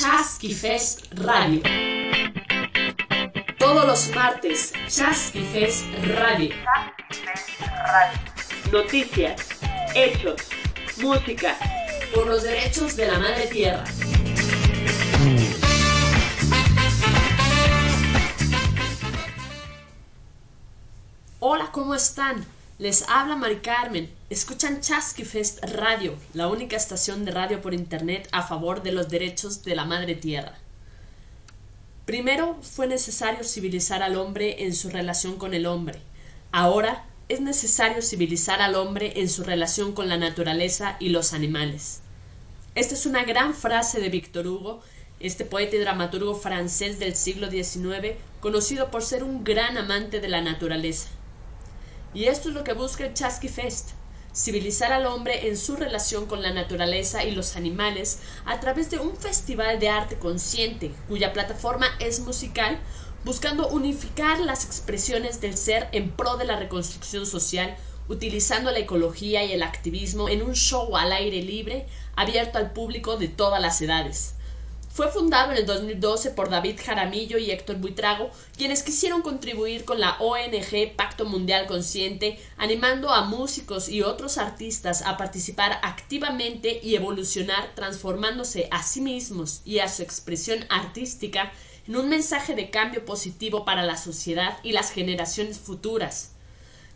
Chasqui Fest Radio. Todos los martes, Chasqui Fest Radio. Noticias, hechos, música, por los derechos de la madre tierra. Hola, ¿cómo están? Les habla Mari Carmen. Escuchan Chasqui Fest Radio, la única estación de radio por internet a favor de los derechos de la madre tierra. Primero fue necesario civilizar al hombre en su relación con el hombre. Ahora es necesario civilizar al hombre en su relación con la naturaleza y los animales. Esta es una gran frase de Víctor Hugo, este poeta y dramaturgo francés del siglo XIX, conocido por ser un gran amante de la naturaleza. Y esto es lo que busca el Chasqui Fest, civilizar al hombre en su relación con la naturaleza y los animales a través de un festival de arte consciente, cuya plataforma es musical, buscando unificar las expresiones del ser en pro de la reconstrucción social, utilizando la ecología y el activismo en un show al aire libre, abierto al público de todas las edades. Fue fundado en el 2012 por David Jaramillo y Héctor Buitrago, quienes quisieron contribuir con la ONG Pacto Mundial Consciente, animando a músicos y otros artistas a participar activamente y evolucionar, transformándose a sí mismos y a su expresión artística en un mensaje de cambio positivo para la sociedad y las generaciones futuras.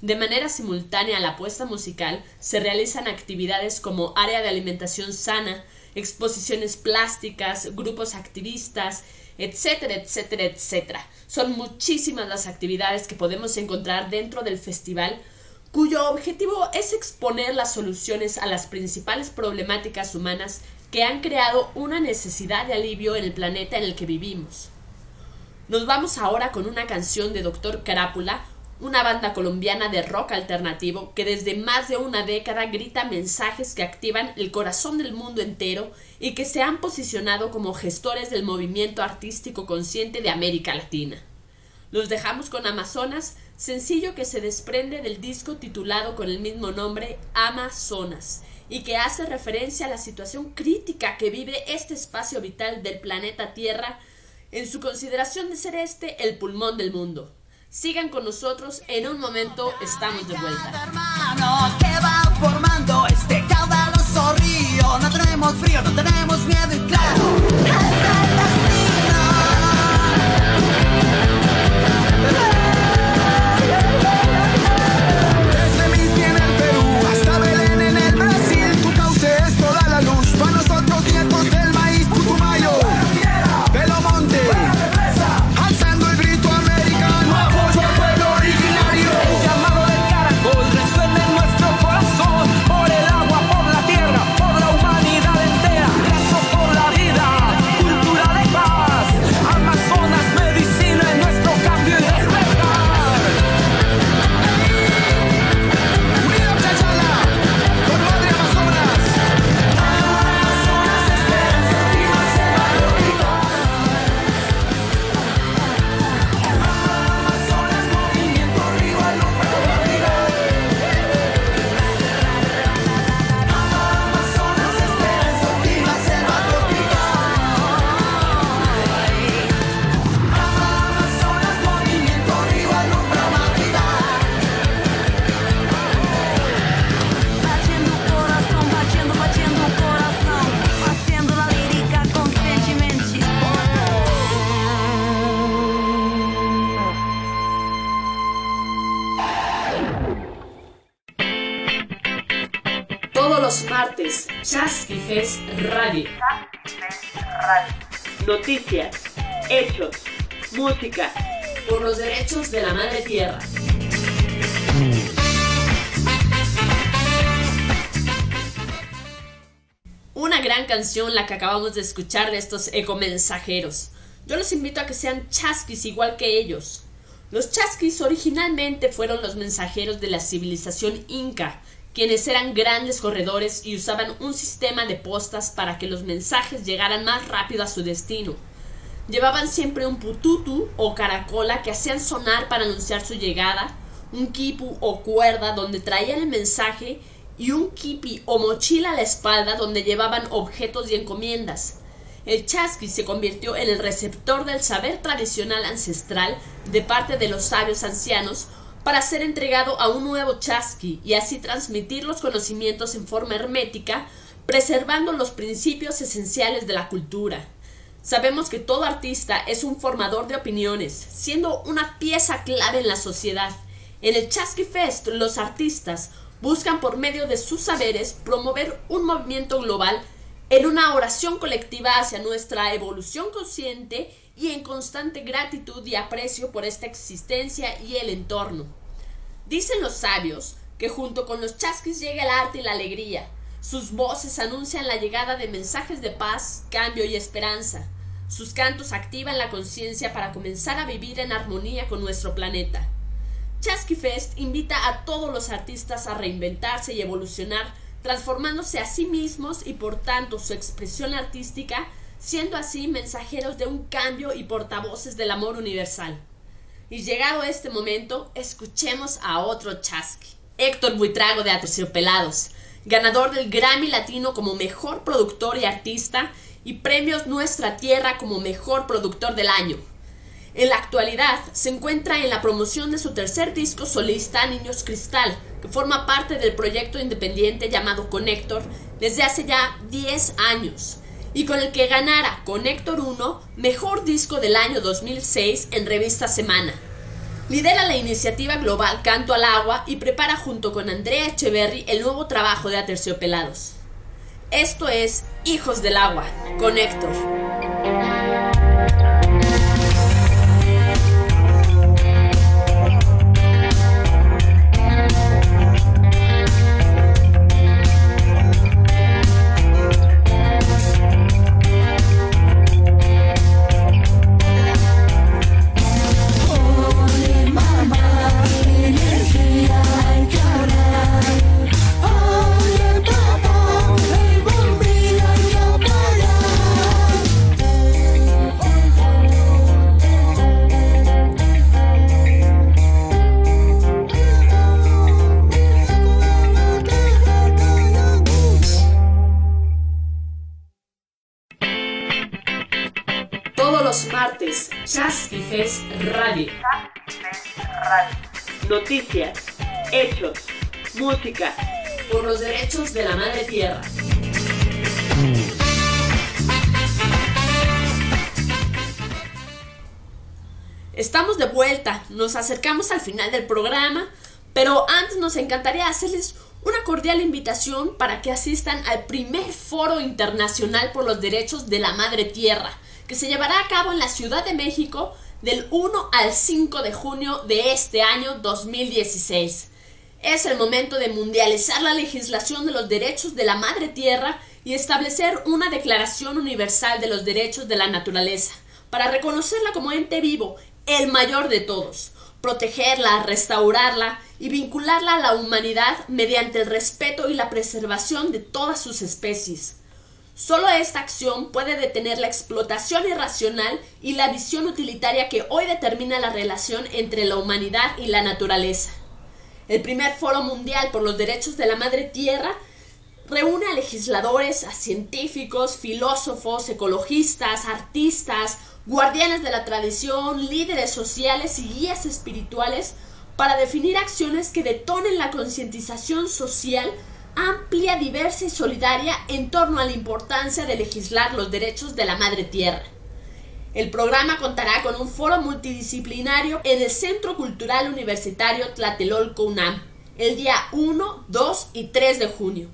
De manera simultánea a la apuesta musical se realizan actividades como área de alimentación sana, exposiciones plásticas, grupos activistas, etcétera, etcétera, etcétera. Son muchísimas las actividades que podemos encontrar dentro del festival cuyo objetivo es exponer las soluciones a las principales problemáticas humanas que han creado una necesidad de alivio en el planeta en el que vivimos. Nos vamos ahora con una canción de Dr. Carápula, una banda colombiana de rock alternativo que desde más de una década grita mensajes que activan el corazón del mundo entero y que se han posicionado como gestores del movimiento artístico consciente de América Latina. Los dejamos con Amazonas, sencillo que se desprende del disco titulado con el mismo nombre Amazonas y que hace referencia a la situación crítica que vive este espacio vital del planeta Tierra en su consideración de ser este el pulmón del mundo. Sigan con nosotros, en un momento estamos de vuelta. Martes, Radio. Noticias, hechos, música, por los derechos de la madre tierra. Una gran canción la que acabamos de escuchar de estos ecomensajeros. Yo los invito a que sean chasquis igual que ellos. Los chasquis originalmente fueron los mensajeros de la civilización inca, quienes eran grandes corredores y usaban un sistema de postas para que los mensajes llegaran más rápido a su destino. Llevaban siempre un pututu o caracola que hacían sonar para anunciar su llegada, un kipu o cuerda donde traían el mensaje y un kipi o mochila a la espalda donde llevaban objetos y encomiendas. el chasqui se convirtió en el receptor del saber tradicional ancestral de parte de los sabios ancianos para ser entregado a un nuevo chasqui y así transmitir los conocimientos en forma hermética, preservando los principios esenciales de la cultura. Sabemos que todo artista es un formador de opiniones, siendo una pieza clave en la sociedad. En el Chasqui Fest, los artistas buscan por medio de sus saberes promover un movimiento global en una oración colectiva hacia nuestra evolución consciente y en constante gratitud y aprecio por esta existencia y el entorno. Dicen los sabios que junto con los chasquis llega el arte y la alegría. Sus voces anuncian la llegada de mensajes de paz, cambio y esperanza. Sus cantos activan la conciencia para comenzar a vivir en armonía con nuestro planeta. Chasqui Fest invita a todos los artistas a reinventarse y evolucionar, transformándose a sí mismos y por tanto su expresión artística, siendo así mensajeros de un cambio y portavoces del amor universal. Y llegado este momento, escuchemos a otro Chasqui, Héctor Buitrago de Aterciopelados, ganador del Grammy Latino como mejor productor y artista y premios Nuestra Tierra como mejor productor del año. En la actualidad se encuentra en la promoción de su tercer disco solista Niños Cristal, que forma parte del proyecto independiente llamado Connector desde hace ya 10 años, y con el que ganara Connector 1 Mejor Disco del año 2006 en revista Semana. Lidera la iniciativa global Canto al Agua y prepara junto con Andrea Echeverry el nuevo trabajo de Aterciopelados. Esto es Hijos del Agua, Connector. Oye Radio. Noticias, hechos, música, por los derechos de la madre tierra. Estamos de vuelta, nos acercamos al final del programa, pero antes nos encantaría hacerles una cordial invitación para que asistan al primer foro internacional por los derechos de la madre tierra, que se llevará a cabo en la Ciudad de México del 1 al 5 de junio de este año 2016. Es el momento de mundializar la legislación de los derechos de la madre tierra y establecer una declaración universal de los derechos de la naturaleza, para reconocerla como ente vivo, el mayor de todos, protegerla, restaurarla y vincularla a la humanidad mediante el respeto y la preservación de todas sus especies. Solo esta acción puede detener la explotación irracional y la visión utilitaria que hoy determina la relación entre la humanidad y la naturaleza. El primer Foro Mundial por los Derechos de la Madre Tierra reúne a legisladores, a científicos, filósofos, ecologistas, artistas, guardianes de la tradición, líderes sociales y guías espirituales para definir acciones que detonen la concientización social amplia, diversa y solidaria en torno a la importancia de legislar los derechos de la madre tierra. El programa contará con un foro multidisciplinario en el Centro Cultural Universitario Tlatelolco UNAM, el día 1, 2 y 3 de junio.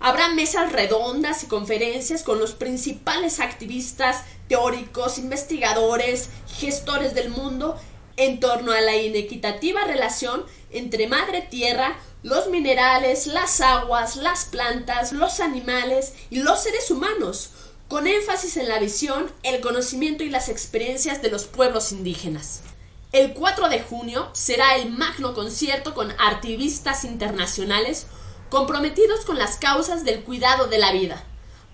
Habrá mesas redondas y conferencias con los principales activistas, teóricos, investigadores, gestores del mundo en torno a la inequitativa relación entre madre tierra, los minerales, las aguas, las plantas, los animales y los seres humanos, con énfasis en la visión, el conocimiento y las experiencias de los pueblos indígenas. El 4 de junio será el magno concierto con activistas internacionales comprometidos con las causas del cuidado de la vida.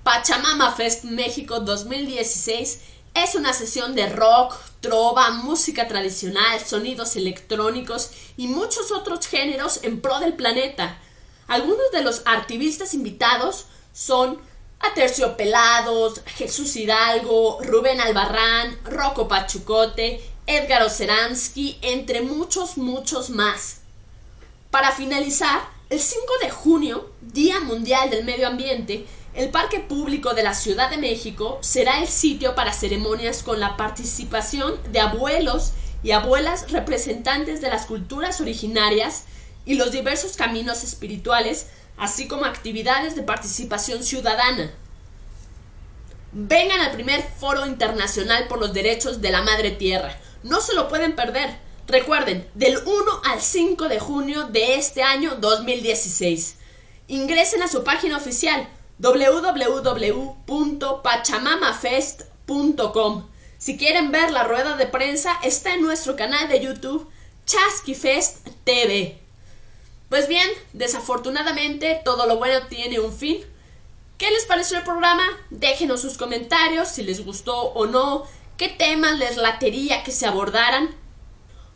Pachamama Fest México 2016 es una sesión de rock, trova, música tradicional, sonidos electrónicos y muchos otros géneros en pro del planeta. Algunos de los activistas invitados son Aterciopelados, Jesús Hidalgo, Rubén Albarrán, Rocco Pachucote, Edgar Oceransky, entre muchos, muchos más. Para finalizar, el 5 de junio, Día Mundial del Medio Ambiente, el Parque Público de la Ciudad de México será el sitio para ceremonias con la participación de abuelos y abuelas representantes de las culturas originarias y los diversos caminos espirituales, así como actividades de participación ciudadana. Vengan al primer Foro Internacional por los Derechos de la Madre Tierra. No se lo pueden perder. Recuerden, del 1 al 5 de junio de este año 2016. Ingresen a su página oficial www.pachamamafest.com. Si quieren ver la rueda de prensa, está en nuestro canal de YouTube Chasquifest TV. Pues bien, desafortunadamente todo lo bueno tiene un fin. ¿Qué les pareció el programa? Déjenos sus comentarios si les gustó o no, qué temas les latería que se abordaran.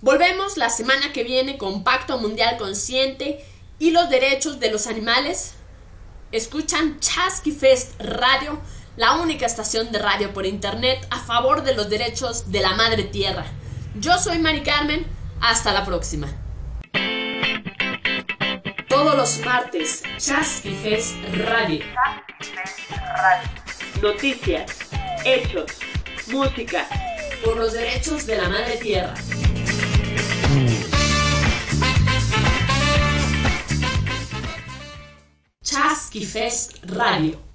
Volvemos la semana que viene con Pacto Mundial Consciente y los derechos de los animales. Escuchan Chasky Fest Radio, la única estación de radio por internet a favor de los derechos de la madre tierra. Yo soy Mari Carmen, hasta la próxima. Todos los martes, Chasky Fest Radio. Noticias, hechos, música, por los derechos de la madre tierra. Chasky Fest Radio.